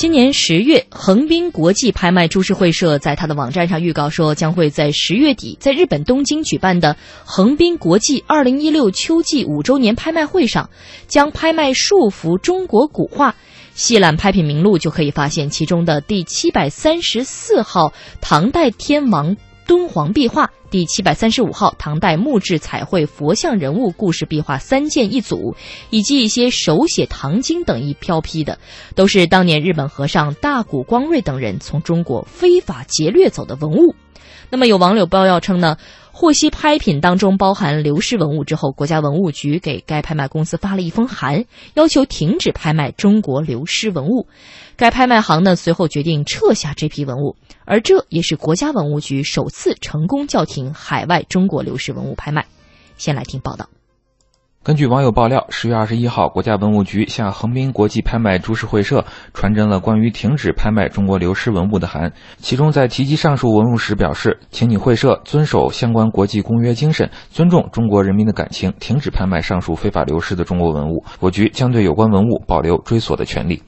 今年十月，横滨国际拍卖株式会社在他的网站上预告说，将会在十月底在日本东京举办的横滨国际二零一六秋季五周年拍卖会上，将拍卖数幅中国古画。细览拍品名录，就可以发现其中的第七百三十四号唐代天王。敦煌壁画第七百三十五号唐代木质彩绘佛像人物故事壁画三件一组，以及一些手写唐经等一飘批的，都是当年日本和尚大谷光瑞等人从中国非法劫掠走的文物。那么有网友爆料称呢，获悉拍品当中包含流失文物之后，国家文物局给该拍卖公司发了一封函，要求停止拍卖中国流失文物。该拍卖行呢随后决定撤下这批文物，而这也是国家文物局首次成功叫停海外中国流失文物拍卖。先来听报道。根据网友爆料，十月二十一号，国家文物局向横滨国际拍卖株式会社传真了关于停止拍卖中国流失文物的函，其中在提及上述文物时表示，请你会社遵守相关国际公约精神，尊重中国人民的感情，停止拍卖上述非法流失的中国文物。我局将对有关文物保留追索的权利。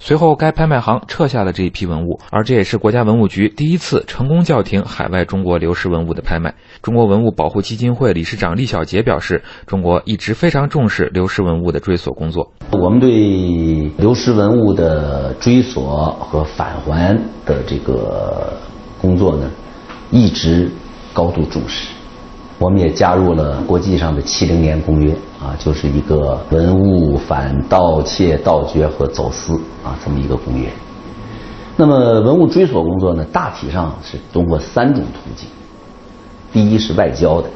随后，该拍卖行撤下了这一批文物，而这也是国家文物局第一次成功叫停海外中国流失文物的拍卖。中国文物保护基金会理事长厉小杰表示：“中国一直非常重视流失文物的追索工作。我们对流失文物的追索和返还的这个工作呢，一直高度重视。我们也加入了国际上的七零年公约。”啊，就是一个文物反盗窃、盗掘和走私啊，这么一个公约。那么文物追索工作呢，大体上是通过三种途径：第一是外交的，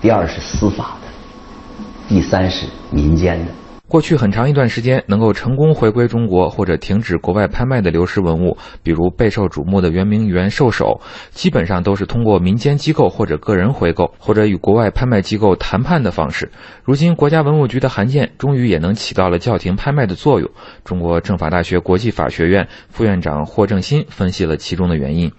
第二是司法的，第三是民间的。过去很长一段时间，能够成功回归中国或者停止国外拍卖的流失文物，比如备受瞩目的圆明园兽首，基本上都是通过民间机构或者个人回购，或者与国外拍卖机构谈判的方式。如今，国家文物局的函件终于也能起到了叫停拍卖的作用。中国政法大学国际法学院副院长霍正新分析了其中的原因，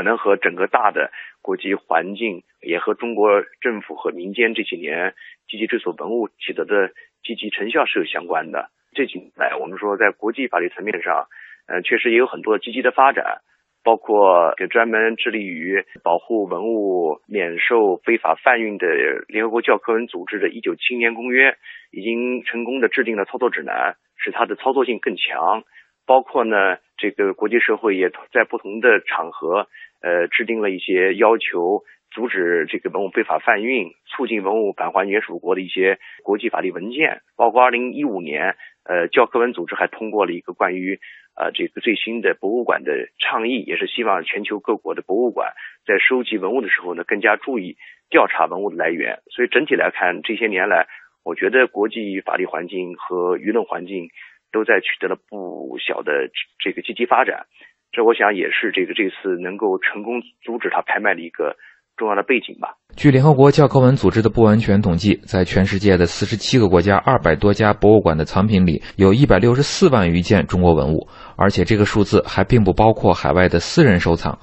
可能和整个大的国际环境，也和中国政府和民间这几年积极追索文物取得的。积极成效是有相关的。这几年来，我们说在国际法律层面上，呃，确实也有很多积极的发展，包括专门致力于保护文物免受非法贩运的联合国教科文组织的《一九七年公约》，已经成功的制定了操作指南，使它的操作性更强。包括呢，这个国际社会也在不同的场合，呃，制定了一些要求。阻止这个文物非法贩运、促进文物返还原属国的一些国际法律文件，包括二零一五年，呃，教科文组织还通过了一个关于呃这个最新的博物馆的倡议，也是希望全球各国的博物馆在收集文物的时候呢，更加注意调查文物的来源。所以整体来看，这些年来，我觉得国际法律环境和舆论环境都在取得了不小的这个积极发展。这我想也是这个这次能够成功阻止他拍卖的一个。重要的背景吧。据联合国教科文组织的不完全统计，在全世界的四十七个国家、二百多家博物馆的藏品里，有一百六十四万余件中国文物，而且这个数字还并不包括海外的私人收藏。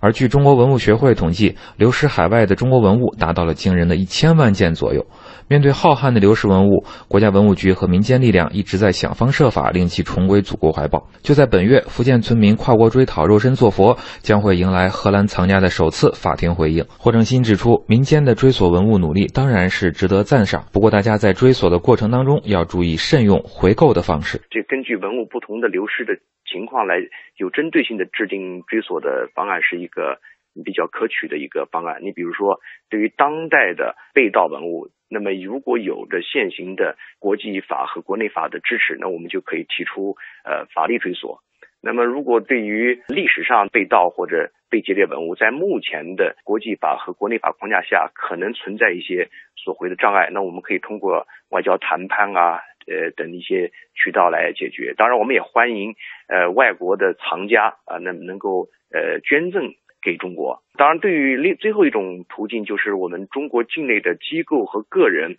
而据中国文物学会统计，流失海外的中国文物达到了惊人的一千万件左右。面对浩瀚的流失文物，国家文物局和民间力量一直在想方设法令其重归祖国怀抱。就在本月，福建村民跨国追讨肉身做佛，将会迎来荷兰藏家的首次法庭回应。霍正新指出，民间的追索文物努力当然是值得赞赏，不过大家在追索的过程当中要注意慎用回购的方式。这根据文物不同的流失的情况来有针对性的制定追索的方案，是一个比较可取的一个方案。你比如说，对于当代的被盗文物。那么，如果有着现行的国际法和国内法的支持，那我们就可以提出呃法律追索。那么，如果对于历史上被盗或者被劫掠文物，在目前的国际法和国内法框架下，可能存在一些索回的障碍，那我们可以通过外交谈判啊，呃等一些渠道来解决。当然，我们也欢迎呃外国的藏家啊，能能够呃捐赠。给中国，当然，对于另最后一种途径，就是我们中国境内的机构和个人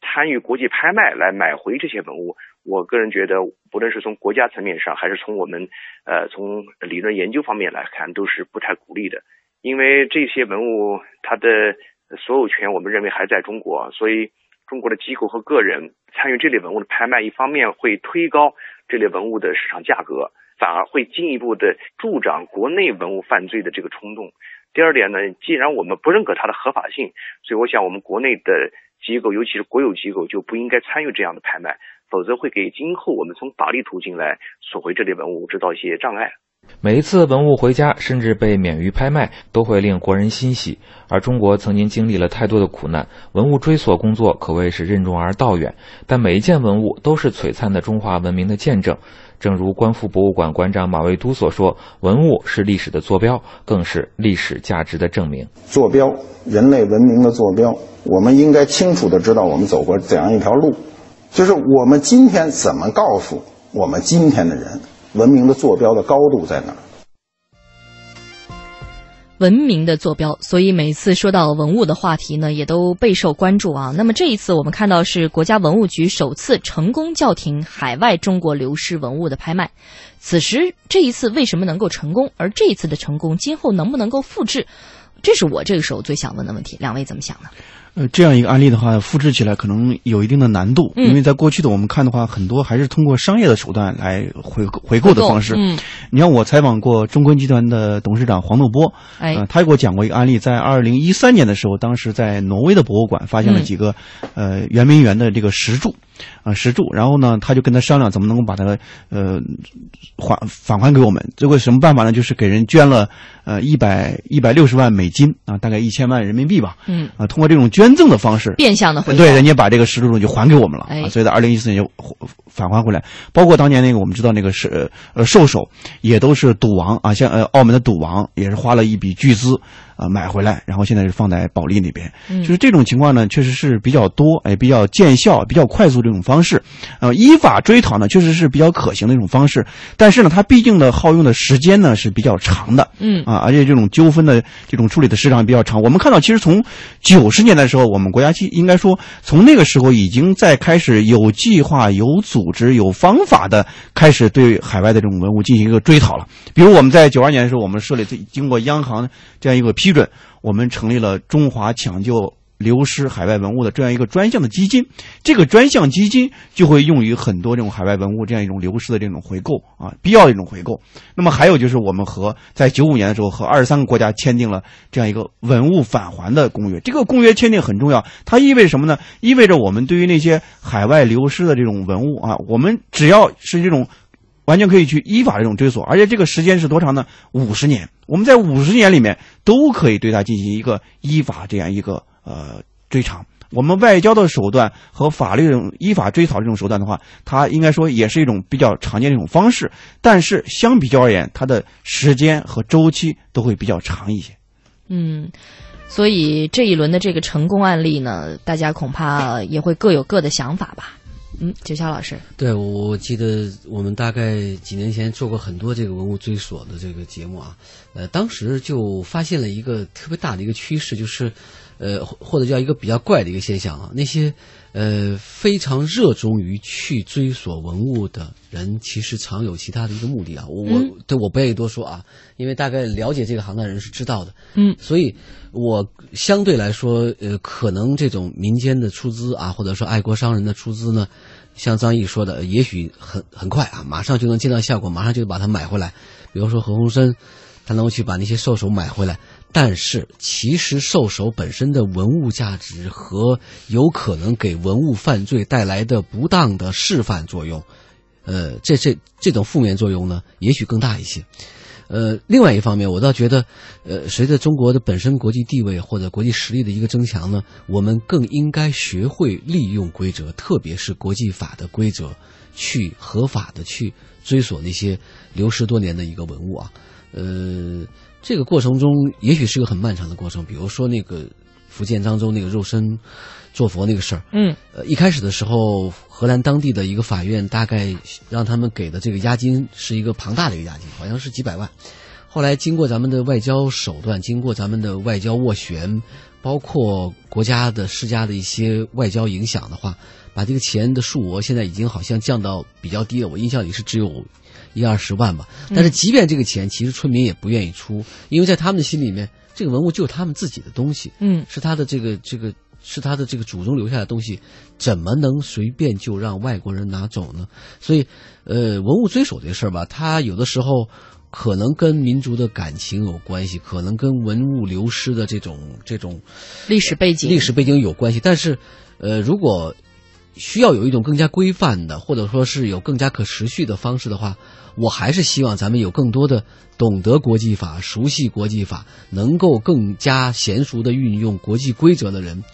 参与国际拍卖来买回这些文物。我个人觉得，不论是从国家层面上，还是从我们呃从理论研究方面来看，都是不太鼓励的。因为这些文物它的所有权，我们认为还在中国，所以中国的机构和个人参与这类文物的拍卖，一方面会推高这类文物的市场价格，反而会进一步的助长国内文物犯罪的这个冲动。第二点呢，既然我们不认可它的合法性，所以我想我们国内的机构，尤其是国有机构，就不应该参与这样的拍卖，否则会给今后我们从法律途径来索回这类文物制造一些障碍。每一次文物回家，甚至被免于拍卖，都会令国人欣喜。而中国曾经经历了太多的苦难，文物追索工作可谓是任重而道远。但每一件文物都是璀璨的中华文明的见证。正如观复博物馆馆长马未都所说：“文物是历史的坐标，更是历史价值的证明。坐标，人类文明的坐标，我们应该清楚的知道我们走过怎样一条路，就是我们今天怎么告诉我们今天的人，文明的坐标的高度在哪儿。”文明的坐标，所以每次说到文物的话题呢，也都备受关注啊。那么这一次我们看到是国家文物局首次成功叫停海外中国流失文物的拍卖。此时这一次为什么能够成功？而这一次的成功，今后能不能够复制？这是我这个时候最想问的问题。两位怎么想呢？呃，这样一个案例的话，复制起来可能有一定的难度，因为在过去的我们看的话，很多还是通过商业的手段来回回购的方式。嗯，你看我采访过中坤集团的董事长黄怒波，哎，他给我讲过一个案例，在二零一三年的时候，当时在挪威的博物馆发现了几个呃圆明园的这个石柱。啊，石柱，然后呢，他就跟他商量怎么能够把它呃还返还给我们。最后什么办法呢？就是给人捐了呃一百一百六十万美金啊，大概一千万人民币吧。嗯啊，通过这种捐赠的方式，变相的回对人家把这个石柱就还给我们了啊。所以在二零一四年就返还回来。包括当年那个我们知道那个是呃兽首，也都是赌王啊，像呃澳门的赌王也是花了一笔巨资。啊，买回来，然后现在是放在保利那边，就是这种情况呢，确实是比较多，哎，比较见效、比较快速这种方式，呃，依法追讨呢，确实是比较可行的一种方式。但是呢，它毕竟的，耗用的时间呢是比较长的，嗯啊，而且这种纠纷的这种处理的时长比较长。我们看到，其实从九十年代的时候，我们国家其应该说从那个时候已经在开始有计划、有组织、有方法的开始对海外的这种文物进行一个追讨了。比如我们在九二年的时候，我们设立经过央行这样一个批。批准，我们成立了中华抢救流失海外文物的这样一个专项的基金。这个专项基金就会用于很多这种海外文物这样一种流失的这种回购啊，必要的一种回购。那么还有就是我们和在九五年的时候和二十三个国家签订了这样一个文物返还的公约。这个公约签订很重要，它意味着什么呢？意味着我们对于那些海外流失的这种文物啊，我们只要是这种。完全可以去依法这种追索，而且这个时间是多长呢？五十年。我们在五十年里面都可以对它进行一个依法这样一个呃追偿。我们外交的手段和法律这种依法追讨这种手段的话，它应该说也是一种比较常见的一种方式。但是相比较而言，它的时间和周期都会比较长一些。嗯，所以这一轮的这个成功案例呢，大家恐怕也会各有各的想法吧。嗯，九霄老师，对，我我记得我们大概几年前做过很多这个文物追索的这个节目啊，呃，当时就发现了一个特别大的一个趋势，就是，呃，或者叫一个比较怪的一个现象啊，那些。呃，非常热衷于去追索文物的人，其实常有其他的一个目的啊。我我对我不愿意多说啊，因为大概了解这个行当的人是知道的。嗯，所以我相对来说，呃，可能这种民间的出资啊，或者说爱国商人的出资呢，像张毅说的，也许很很快啊，马上就能见到效果，马上就把它买回来。比如说何鸿燊，他能够去把那些兽首买回来。但是，其实兽首本身的文物价值和有可能给文物犯罪带来的不当的示范作用，呃，这这这种负面作用呢，也许更大一些。呃，另外一方面，我倒觉得，呃，随着中国的本身国际地位或者国际实力的一个增强呢，我们更应该学会利用规则，特别是国际法的规则，去合法的去追索那些流失多年的一个文物啊，呃。这个过程中，也许是个很漫长的过程。比如说那个福建漳州那个肉身做佛那个事儿，嗯，呃，一开始的时候，荷兰当地的一个法院大概让他们给的这个押金是一个庞大的一个押金，好像是几百万。后来经过咱们的外交手段，经过咱们的外交斡旋，包括国家的施加的一些外交影响的话，把这个钱的数额现在已经好像降到比较低了。我印象里是只有。一二十万吧，但是即便这个钱，其实村民也不愿意出，因为在他们的心里面，这个文物就是他们自己的东西，嗯，是他的这个这个是他的这个祖宗留下的东西，怎么能随便就让外国人拿走呢？所以，呃，文物追索这事儿吧，它有的时候可能跟民族的感情有关系，可能跟文物流失的这种这种历史背景、历史背景有关系。但是，呃，如果需要有一种更加规范的，或者说是有更加可持续的方式的话。我还是希望咱们有更多的懂得国际法、熟悉国际法、能够更加娴熟的运用国际规则的人，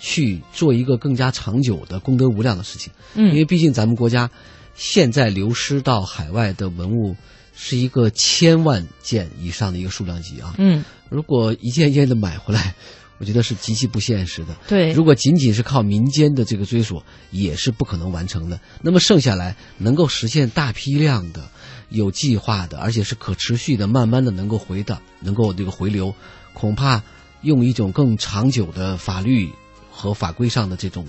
去做一个更加长久的、功德无量的事情。嗯，因为毕竟咱们国家现在流失到海外的文物是一个千万件以上的一个数量级啊。嗯，如果一件一件的买回来。我觉得是极其不现实的。对，如果仅仅是靠民间的这个追索，也是不可能完成的。那么剩下来能够实现大批量的、有计划的，而且是可持续的，慢慢的能够回的，能够这个回流，恐怕用一种更长久的法律和法规上的这种。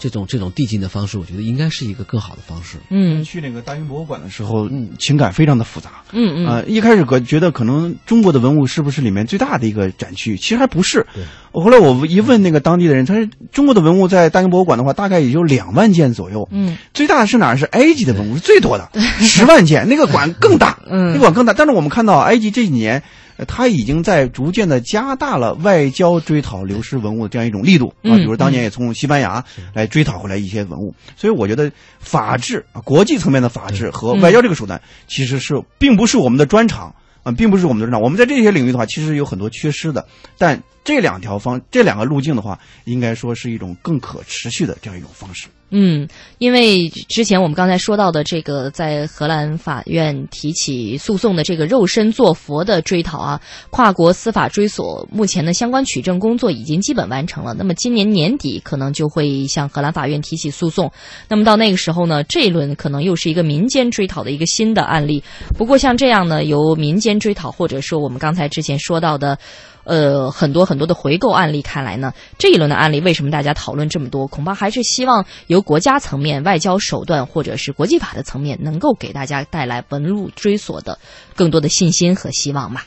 这种这种递进的方式，我觉得应该是一个更好的方式。嗯，去那个大英博物馆的时候，嗯，情感非常的复杂。嗯嗯，啊，一开始我觉得可能中国的文物是不是里面最大的一个展区？其实还不是。对。后来我一问那个当地的人，他说中国的文物在大英博物馆的话，大概也就两万件左右。嗯。最大的是哪儿？是埃及的文物是最多的，十万件。那个馆更大。嗯。那个馆更大，但是我们看到埃及这几年。他已经在逐渐的加大了外交追讨流失文物的这样一种力度啊，比如当年也从西班牙来追讨回来一些文物，所以我觉得法治啊，国际层面的法治和外交这个手段，其实是并不是我们的专长啊，并不是我们的专长。我们在这些领域的话，其实有很多缺失的，但这两条方这两个路径的话，应该说是一种更可持续的这样一种方式。嗯，因为之前我们刚才说到的这个，在荷兰法院提起诉讼的这个肉身做佛的追讨啊，跨国司法追索，目前的相关取证工作已经基本完成了。那么今年年底可能就会向荷兰法院提起诉讼。那么到那个时候呢，这一轮可能又是一个民间追讨的一个新的案例。不过像这样呢，由民间追讨，或者说我们刚才之前说到的。呃，很多很多的回购案例，看来呢，这一轮的案例为什么大家讨论这么多？恐怕还是希望由国家层面、外交手段或者是国际法的层面，能够给大家带来纹路追索的更多的信心和希望吧。